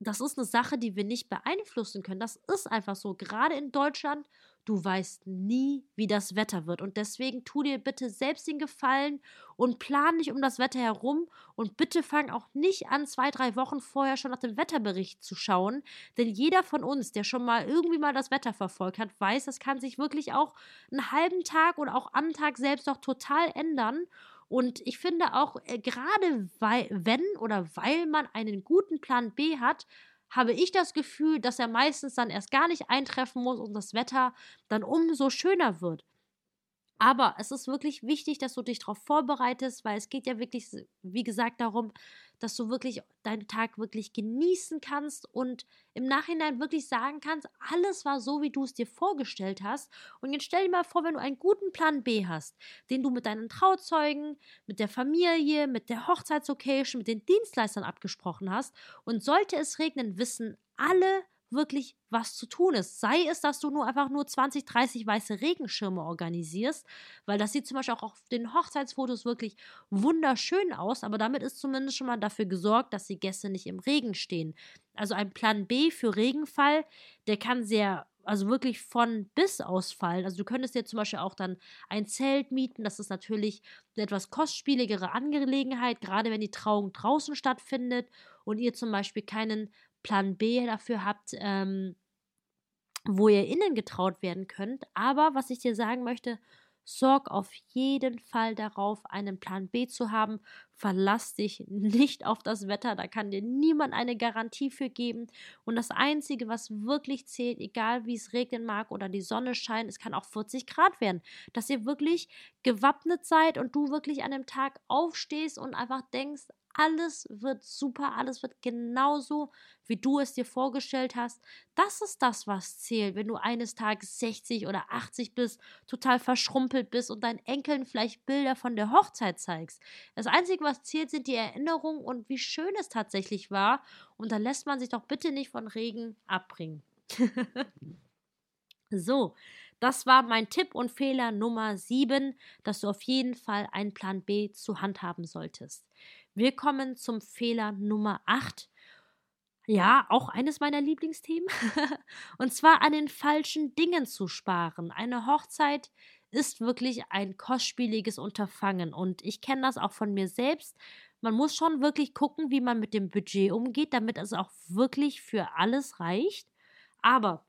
A: das ist eine Sache, die wir nicht beeinflussen können. Das ist einfach so. Gerade in Deutschland, du weißt nie, wie das Wetter wird. Und deswegen tu dir bitte selbst den Gefallen und plan nicht um das Wetter herum. Und bitte fang auch nicht an, zwei, drei Wochen vorher schon nach dem Wetterbericht zu schauen. Denn jeder von uns, der schon mal irgendwie mal das Wetter verfolgt hat, weiß, das kann sich wirklich auch einen halben Tag oder auch am Tag selbst noch total ändern. Und ich finde auch, äh, gerade weil, wenn oder weil man einen guten Plan B hat, habe ich das Gefühl, dass er meistens dann erst gar nicht eintreffen muss und das Wetter dann umso schöner wird. Aber es ist wirklich wichtig, dass du dich darauf vorbereitest, weil es geht ja wirklich, wie gesagt, darum, dass du wirklich deinen Tag wirklich genießen kannst und im Nachhinein wirklich sagen kannst, alles war so, wie du es dir vorgestellt hast. Und jetzt stell dir mal vor, wenn du einen guten Plan B hast, den du mit deinen Trauzeugen, mit der Familie, mit der Hochzeitslocation, mit den Dienstleistern abgesprochen hast. Und sollte es regnen, wissen alle, wirklich was zu tun ist. Sei es, dass du nur einfach nur 20, 30 weiße Regenschirme organisierst, weil das sieht zum Beispiel auch auf den Hochzeitsfotos wirklich wunderschön aus, aber damit ist zumindest schon mal dafür gesorgt, dass die Gäste nicht im Regen stehen. Also ein Plan B für Regenfall, der kann sehr also wirklich von bis ausfallen. Also du könntest dir zum Beispiel auch dann ein Zelt mieten. Das ist natürlich eine etwas kostspieligere Angelegenheit, gerade wenn die Trauung draußen stattfindet und ihr zum Beispiel keinen Plan B dafür habt, ähm, wo ihr innen getraut werden könnt. Aber was ich dir sagen möchte, Sorg auf jeden Fall darauf, einen Plan B zu haben. Verlass dich nicht auf das Wetter, da kann dir niemand eine Garantie für geben. Und das Einzige, was wirklich zählt, egal wie es regnen mag oder die Sonne scheint, es kann auch 40 Grad werden, dass ihr wirklich gewappnet seid und du wirklich an dem Tag aufstehst und einfach denkst, alles wird super, alles wird genauso, wie du es dir vorgestellt hast. Das ist das, was zählt, wenn du eines Tages 60 oder 80 bist, total verschrumpelt bist und deinen Enkeln vielleicht Bilder von der Hochzeit zeigst. Das Einzige, was zählt, sind die Erinnerungen und wie schön es tatsächlich war. Und da lässt man sich doch bitte nicht von Regen abbringen. so, das war mein Tipp und Fehler Nummer 7, dass du auf jeden Fall einen Plan B zu handhaben solltest. Wir kommen zum Fehler Nummer 8. Ja, auch eines meiner Lieblingsthemen. und zwar an den falschen Dingen zu sparen. Eine Hochzeit ist wirklich ein kostspieliges Unterfangen. Und ich kenne das auch von mir selbst. Man muss schon wirklich gucken, wie man mit dem Budget umgeht, damit es auch wirklich für alles reicht. Aber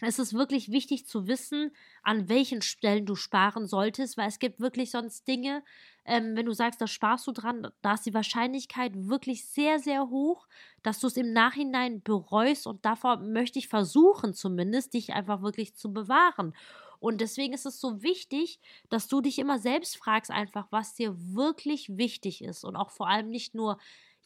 A: es ist wirklich wichtig zu wissen, an welchen Stellen du sparen solltest, weil es gibt wirklich sonst Dinge, ähm, wenn du sagst, da sparst du dran, da ist die Wahrscheinlichkeit wirklich sehr, sehr hoch, dass du es im Nachhinein bereust und davor möchte ich versuchen zumindest, dich einfach wirklich zu bewahren. Und deswegen ist es so wichtig, dass du dich immer selbst fragst einfach, was dir wirklich wichtig ist und auch vor allem nicht nur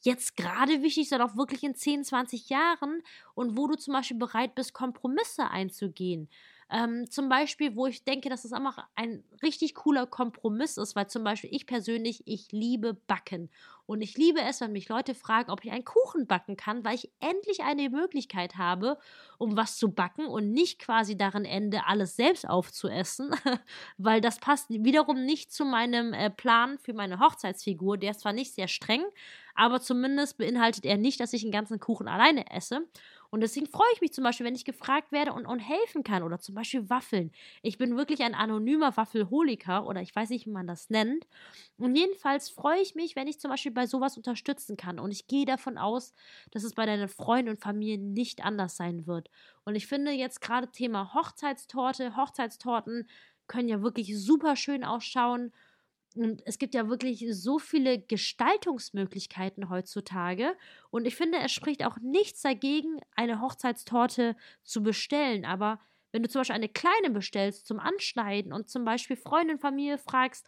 A: jetzt gerade wichtig, sondern auch wirklich in 10, 20 Jahren und wo du zum Beispiel bereit bist, Kompromisse einzugehen. Ähm, zum Beispiel, wo ich denke, dass es einfach ein richtig cooler Kompromiss ist, weil zum Beispiel ich persönlich, ich liebe Backen. Und ich liebe es, wenn mich Leute fragen, ob ich einen Kuchen backen kann, weil ich endlich eine Möglichkeit habe, um was zu backen und nicht quasi darin ende, alles selbst aufzuessen, weil das passt wiederum nicht zu meinem äh, Plan für meine Hochzeitsfigur. Der ist zwar nicht sehr streng, aber zumindest beinhaltet er nicht, dass ich einen ganzen Kuchen alleine esse. Und deswegen freue ich mich zum Beispiel, wenn ich gefragt werde und, und helfen kann. Oder zum Beispiel Waffeln. Ich bin wirklich ein anonymer Waffelholiker oder ich weiß nicht, wie man das nennt. Und jedenfalls freue ich mich, wenn ich zum Beispiel bei sowas unterstützen kann. Und ich gehe davon aus, dass es bei deinen Freunden und Familie nicht anders sein wird. Und ich finde jetzt gerade Thema Hochzeitstorte, Hochzeitstorten können ja wirklich super schön ausschauen. Und es gibt ja wirklich so viele Gestaltungsmöglichkeiten heutzutage. Und ich finde, es spricht auch nichts dagegen, eine Hochzeitstorte zu bestellen. Aber wenn du zum Beispiel eine kleine bestellst zum Anschneiden und zum Beispiel Freundin, Familie fragst,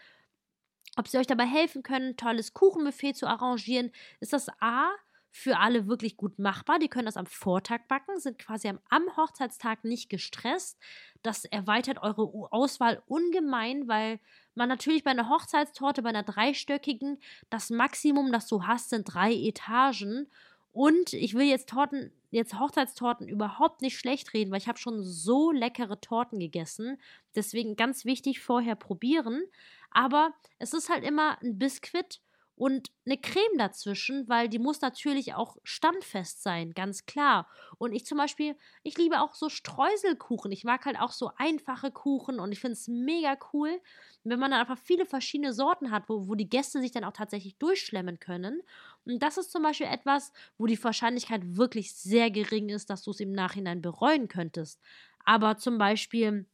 A: ob sie euch dabei helfen können, ein tolles Kuchenbuffet zu arrangieren, ist das A für alle wirklich gut machbar. Die können das am Vortag backen, sind quasi am, am Hochzeitstag nicht gestresst. Das erweitert eure Auswahl ungemein, weil man natürlich bei einer Hochzeitstorte, bei einer dreistöckigen, das Maximum, das du hast, sind drei Etagen. Und ich will jetzt Torten, jetzt Hochzeitstorten überhaupt nicht schlecht reden, weil ich habe schon so leckere Torten gegessen. Deswegen ganz wichtig vorher probieren. Aber es ist halt immer ein Biskuit und eine Creme dazwischen, weil die muss natürlich auch standfest sein, ganz klar. Und ich zum Beispiel, ich liebe auch so Streuselkuchen. Ich mag halt auch so einfache Kuchen und ich finde es mega cool, wenn man dann einfach viele verschiedene Sorten hat, wo, wo die Gäste sich dann auch tatsächlich durchschlemmen können. Und das ist zum Beispiel etwas, wo die Wahrscheinlichkeit wirklich sehr gering ist, dass du es im Nachhinein bereuen könntest. Aber zum Beispiel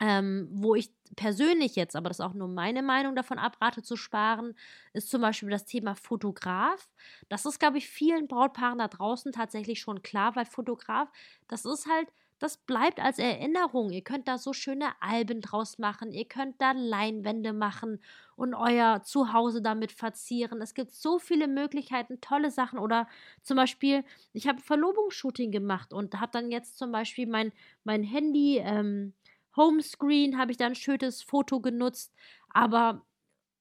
A: ähm, wo ich persönlich jetzt, aber das ist auch nur meine Meinung, davon abrate zu sparen, ist zum Beispiel das Thema Fotograf. Das ist, glaube ich, vielen Brautpaaren da draußen tatsächlich schon klar, weil Fotograf, das ist halt, das bleibt als Erinnerung. Ihr könnt da so schöne Alben draus machen, ihr könnt da Leinwände machen und euer Zuhause damit verzieren. Es gibt so viele Möglichkeiten, tolle Sachen. Oder zum Beispiel, ich habe Verlobungsshooting gemacht und habe dann jetzt zum Beispiel mein, mein Handy. Ähm, Homescreen habe ich dann ein schönes Foto genutzt. Aber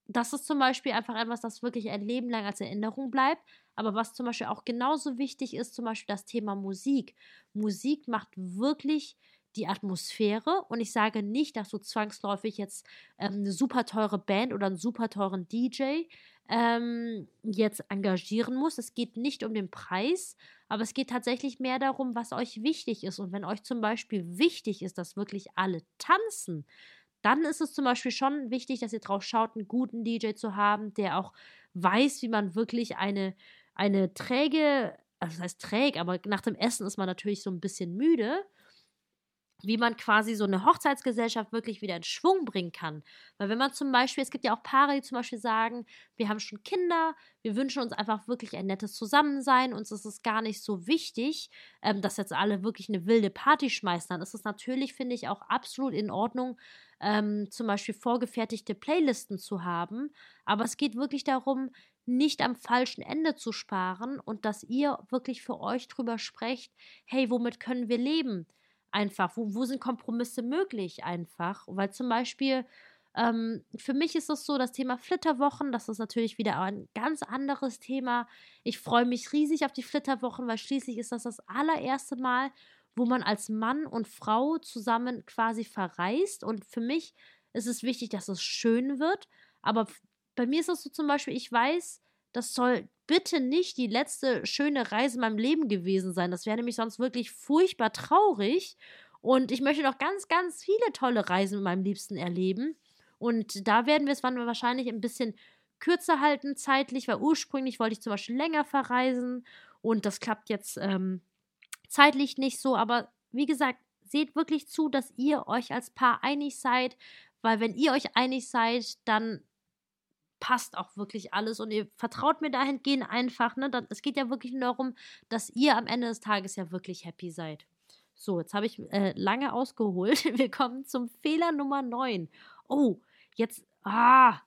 A: das ist zum Beispiel einfach etwas, das wirklich ein Leben lang als Erinnerung bleibt. Aber was zum Beispiel auch genauso wichtig ist, zum Beispiel das Thema Musik. Musik macht wirklich die Atmosphäre und ich sage nicht, dass du zwangsläufig jetzt ähm, eine super teure Band oder einen super teuren DJ ähm, jetzt engagieren musst. Es geht nicht um den Preis, aber es geht tatsächlich mehr darum, was euch wichtig ist. Und wenn euch zum Beispiel wichtig ist, dass wirklich alle tanzen, dann ist es zum Beispiel schon wichtig, dass ihr drauf schaut, einen guten DJ zu haben, der auch weiß, wie man wirklich eine, eine träge, also das heißt träg, aber nach dem Essen ist man natürlich so ein bisschen müde wie man quasi so eine Hochzeitsgesellschaft wirklich wieder in Schwung bringen kann. Weil wenn man zum Beispiel, es gibt ja auch Paare, die zum Beispiel sagen, wir haben schon Kinder, wir wünschen uns einfach wirklich ein nettes Zusammensein, uns ist es gar nicht so wichtig, ähm, dass jetzt alle wirklich eine wilde Party schmeißen. Dann ist es natürlich, finde ich, auch absolut in Ordnung, ähm, zum Beispiel vorgefertigte Playlisten zu haben. Aber es geht wirklich darum, nicht am falschen Ende zu sparen und dass ihr wirklich für euch drüber sprecht, hey, womit können wir leben? Einfach? Wo, wo sind Kompromisse möglich einfach? Weil zum Beispiel, ähm, für mich ist es so, das Thema Flitterwochen, das ist natürlich wieder ein ganz anderes Thema. Ich freue mich riesig auf die Flitterwochen, weil schließlich ist das das allererste Mal, wo man als Mann und Frau zusammen quasi verreist. Und für mich ist es wichtig, dass es schön wird. Aber bei mir ist es so zum Beispiel, ich weiß, das soll bitte nicht die letzte schöne Reise in meinem Leben gewesen sein. Das wäre nämlich sonst wirklich furchtbar traurig. Und ich möchte noch ganz, ganz viele tolle Reisen mit meinem Liebsten erleben. Und da werden wir es wahrscheinlich ein bisschen kürzer halten zeitlich, weil ursprünglich wollte ich zum Beispiel länger verreisen und das klappt jetzt ähm, zeitlich nicht so. Aber wie gesagt, seht wirklich zu, dass ihr euch als Paar einig seid, weil wenn ihr euch einig seid, dann passt auch wirklich alles und ihr vertraut mir dahingehend einfach. Ne? Es geht ja wirklich nur darum, dass ihr am Ende des Tages ja wirklich happy seid. So, jetzt habe ich äh, lange ausgeholt. Wir kommen zum Fehler Nummer 9. Oh, jetzt, ah,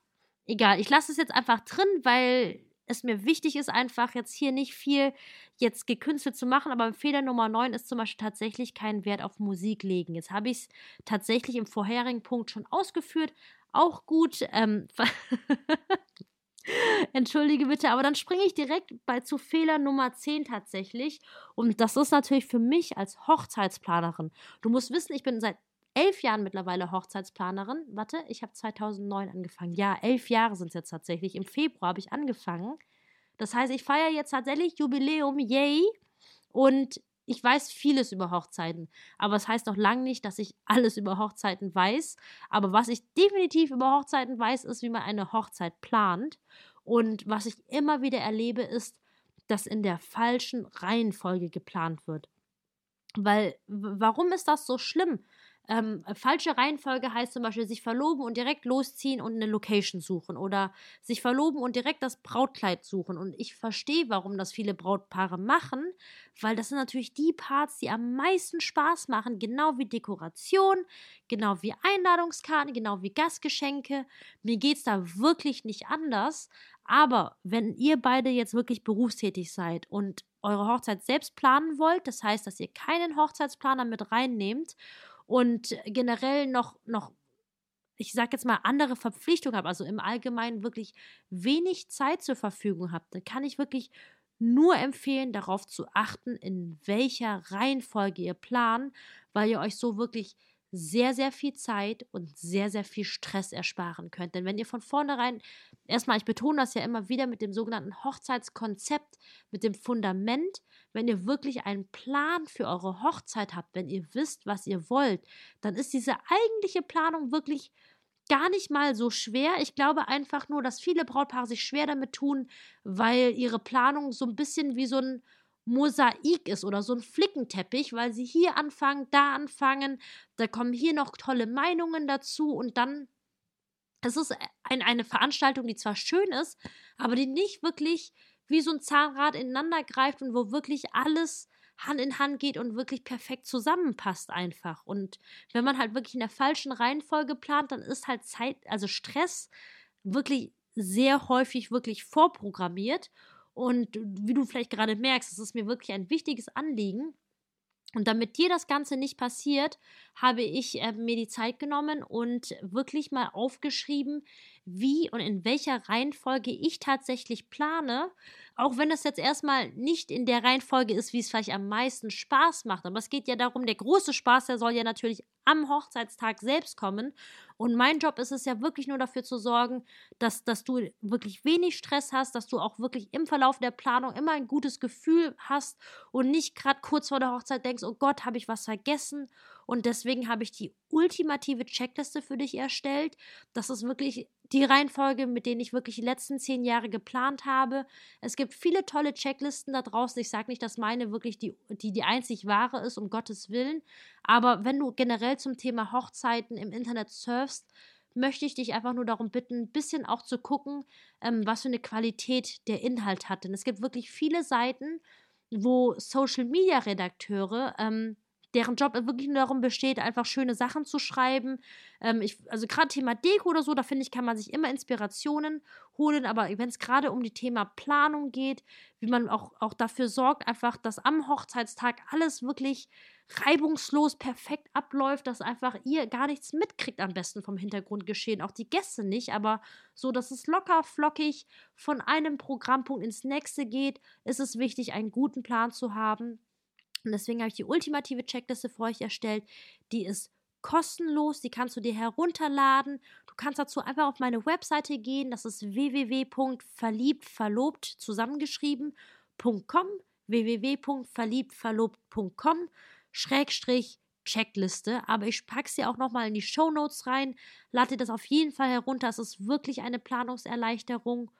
A: egal. Ich lasse es jetzt einfach drin, weil es mir wichtig ist, einfach jetzt hier nicht viel jetzt gekünstelt zu machen, aber Fehler Nummer 9 ist zum Beispiel tatsächlich keinen Wert auf Musik legen. Jetzt habe ich es tatsächlich im vorherigen Punkt schon ausgeführt, auch gut. Ähm, Entschuldige bitte, aber dann springe ich direkt bei zu Fehler Nummer 10 tatsächlich. Und das ist natürlich für mich als Hochzeitsplanerin. Du musst wissen, ich bin seit elf Jahren mittlerweile Hochzeitsplanerin. Warte, ich habe 2009 angefangen. Ja, elf Jahre sind es jetzt tatsächlich. Im Februar habe ich angefangen. Das heißt, ich feiere jetzt tatsächlich Jubiläum, yay. Und ich weiß vieles über Hochzeiten, aber es das heißt noch lange nicht, dass ich alles über Hochzeiten weiß. Aber was ich definitiv über Hochzeiten weiß, ist, wie man eine Hochzeit plant. Und was ich immer wieder erlebe, ist, dass in der falschen Reihenfolge geplant wird. Weil, warum ist das so schlimm? Ähm, falsche Reihenfolge heißt zum Beispiel sich verloben und direkt losziehen und eine Location suchen oder sich verloben und direkt das Brautkleid suchen. Und ich verstehe, warum das viele Brautpaare machen, weil das sind natürlich die Parts, die am meisten Spaß machen, genau wie Dekoration, genau wie Einladungskarten, genau wie Gastgeschenke. Mir geht es da wirklich nicht anders. Aber wenn ihr beide jetzt wirklich berufstätig seid und eure Hochzeit selbst planen wollt, das heißt, dass ihr keinen Hochzeitsplaner mit reinnehmt und generell noch, noch ich sage jetzt mal, andere Verpflichtungen habt, also im Allgemeinen wirklich wenig Zeit zur Verfügung habt, dann kann ich wirklich nur empfehlen, darauf zu achten, in welcher Reihenfolge ihr plant, weil ihr euch so wirklich sehr, sehr viel Zeit und sehr, sehr viel Stress ersparen könnt. Denn wenn ihr von vornherein, erstmal, ich betone das ja immer wieder mit dem sogenannten Hochzeitskonzept, mit dem Fundament, wenn ihr wirklich einen Plan für eure Hochzeit habt, wenn ihr wisst, was ihr wollt, dann ist diese eigentliche Planung wirklich gar nicht mal so schwer. Ich glaube einfach nur, dass viele Brautpaare sich schwer damit tun, weil ihre Planung so ein bisschen wie so ein Mosaik ist oder so ein Flickenteppich, weil sie hier anfangen, da anfangen, da kommen hier noch tolle Meinungen dazu und dann es ist ein, eine Veranstaltung, die zwar schön ist, aber die nicht wirklich wie so ein Zahnrad ineinander greift und wo wirklich alles Hand in Hand geht und wirklich perfekt zusammenpasst einfach. Und wenn man halt wirklich in der falschen Reihenfolge plant, dann ist halt Zeit, also Stress wirklich sehr häufig wirklich vorprogrammiert. Und wie du vielleicht gerade merkst, es ist mir wirklich ein wichtiges Anliegen. Und damit dir das Ganze nicht passiert, habe ich äh, mir die Zeit genommen und wirklich mal aufgeschrieben, wie und in welcher Reihenfolge ich tatsächlich plane. Auch wenn das jetzt erstmal nicht in der Reihenfolge ist, wie es vielleicht am meisten Spaß macht. Aber es geht ja darum, der große Spaß, der soll ja natürlich am Hochzeitstag selbst kommen. Und mein Job ist es ja wirklich nur dafür zu sorgen, dass, dass du wirklich wenig Stress hast, dass du auch wirklich im Verlauf der Planung immer ein gutes Gefühl hast und nicht gerade kurz vor der Hochzeit denkst, oh Gott, habe ich was vergessen. Und deswegen habe ich die ultimative Checkliste für dich erstellt. Das ist wirklich die Reihenfolge, mit denen ich wirklich die letzten zehn Jahre geplant habe. Es gibt viele tolle Checklisten da draußen. Ich sage nicht, dass meine wirklich die, die, die einzig wahre ist, um Gottes Willen. Aber wenn du generell zum Thema Hochzeiten im Internet surfst, möchte ich dich einfach nur darum bitten, ein bisschen auch zu gucken, ähm, was für eine Qualität der Inhalt hat. Denn es gibt wirklich viele Seiten, wo Social-Media-Redakteure ähm, deren Job wirklich nur darum besteht, einfach schöne Sachen zu schreiben. Ähm, ich, also gerade Thema Deko oder so, da finde ich, kann man sich immer Inspirationen holen. Aber wenn es gerade um die Thema Planung geht, wie man auch, auch dafür sorgt, einfach, dass am Hochzeitstag alles wirklich reibungslos perfekt abläuft, dass einfach ihr gar nichts mitkriegt am besten vom Hintergrundgeschehen, auch die Gäste nicht, aber so, dass es locker flockig von einem Programmpunkt ins nächste geht, ist es wichtig, einen guten Plan zu haben und deswegen habe ich die ultimative Checkliste für euch erstellt. Die ist kostenlos, die kannst du dir herunterladen. Du kannst dazu einfach auf meine Webseite gehen, das ist www.verliebtverlobt zusammengeschrieben.com www.verliebtverlobt.com Schrägstrich Checkliste, aber ich packe sie auch nochmal in die Show Notes rein. Lade das auf jeden Fall herunter. Es ist wirklich eine Planungserleichterung.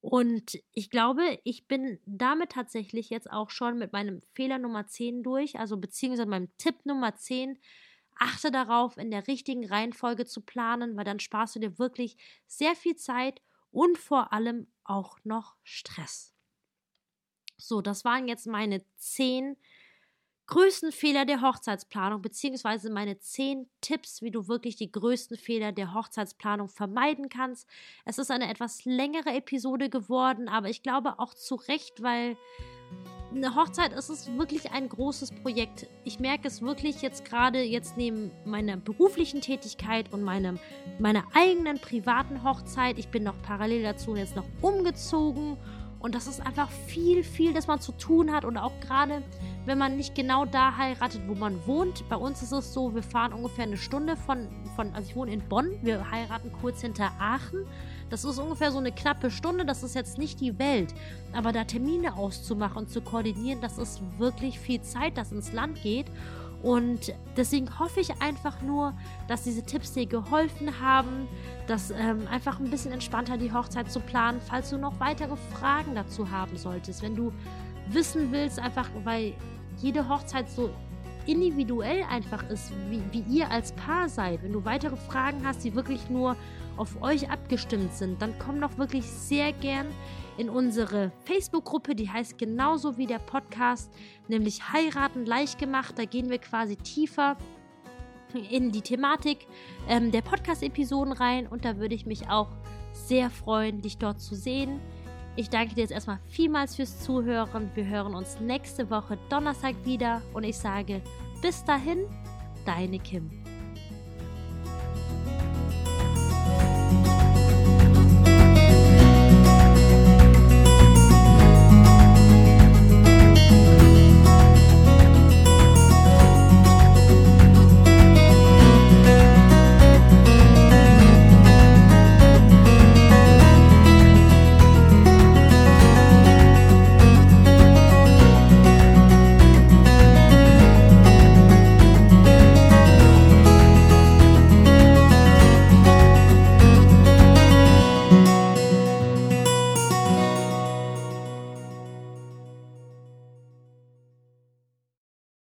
A: Und ich glaube, ich bin damit tatsächlich jetzt auch schon mit meinem Fehler Nummer 10 durch, also beziehungsweise meinem Tipp Nummer 10. Achte darauf, in der richtigen Reihenfolge zu planen, weil dann sparst du dir wirklich sehr viel Zeit und vor allem auch noch Stress. So, das waren jetzt meine 10 größten Fehler der Hochzeitsplanung, beziehungsweise meine zehn Tipps, wie du wirklich die größten Fehler der Hochzeitsplanung vermeiden kannst. Es ist eine etwas längere Episode geworden, aber ich glaube auch zu Recht, weil eine Hochzeit ist es wirklich ein großes Projekt. Ich merke es wirklich jetzt gerade jetzt neben meiner beruflichen Tätigkeit und meinem, meiner eigenen privaten Hochzeit. Ich bin noch parallel dazu jetzt noch umgezogen und das ist einfach viel, viel, das man zu tun hat. Und auch gerade, wenn man nicht genau da heiratet, wo man wohnt. Bei uns ist es so, wir fahren ungefähr eine Stunde von, von also ich wohne in Bonn, wir heiraten kurz hinter Aachen. Das ist ungefähr so eine knappe Stunde, das ist jetzt nicht die Welt. Aber da Termine auszumachen und zu koordinieren, das ist wirklich viel Zeit, das ins Land geht. Und deswegen hoffe ich einfach nur, dass diese Tipps dir geholfen haben, dass ähm, einfach ein bisschen entspannter die Hochzeit zu planen, falls du noch weitere Fragen dazu haben solltest. Wenn du wissen willst, einfach weil jede Hochzeit so individuell einfach ist, wie, wie ihr als Paar seid. Wenn du weitere Fragen hast, die wirklich nur auf euch abgestimmt sind, dann komm doch wirklich sehr gern in unsere Facebook-Gruppe, die heißt genauso wie der Podcast, nämlich Heiraten leicht gemacht. Da gehen wir quasi tiefer in die Thematik ähm, der Podcast-Episoden rein und da würde ich mich auch sehr freuen, dich dort zu sehen. Ich danke dir jetzt erstmal vielmals fürs Zuhören. Wir hören uns nächste Woche Donnerstag wieder und ich sage bis dahin, deine Kim.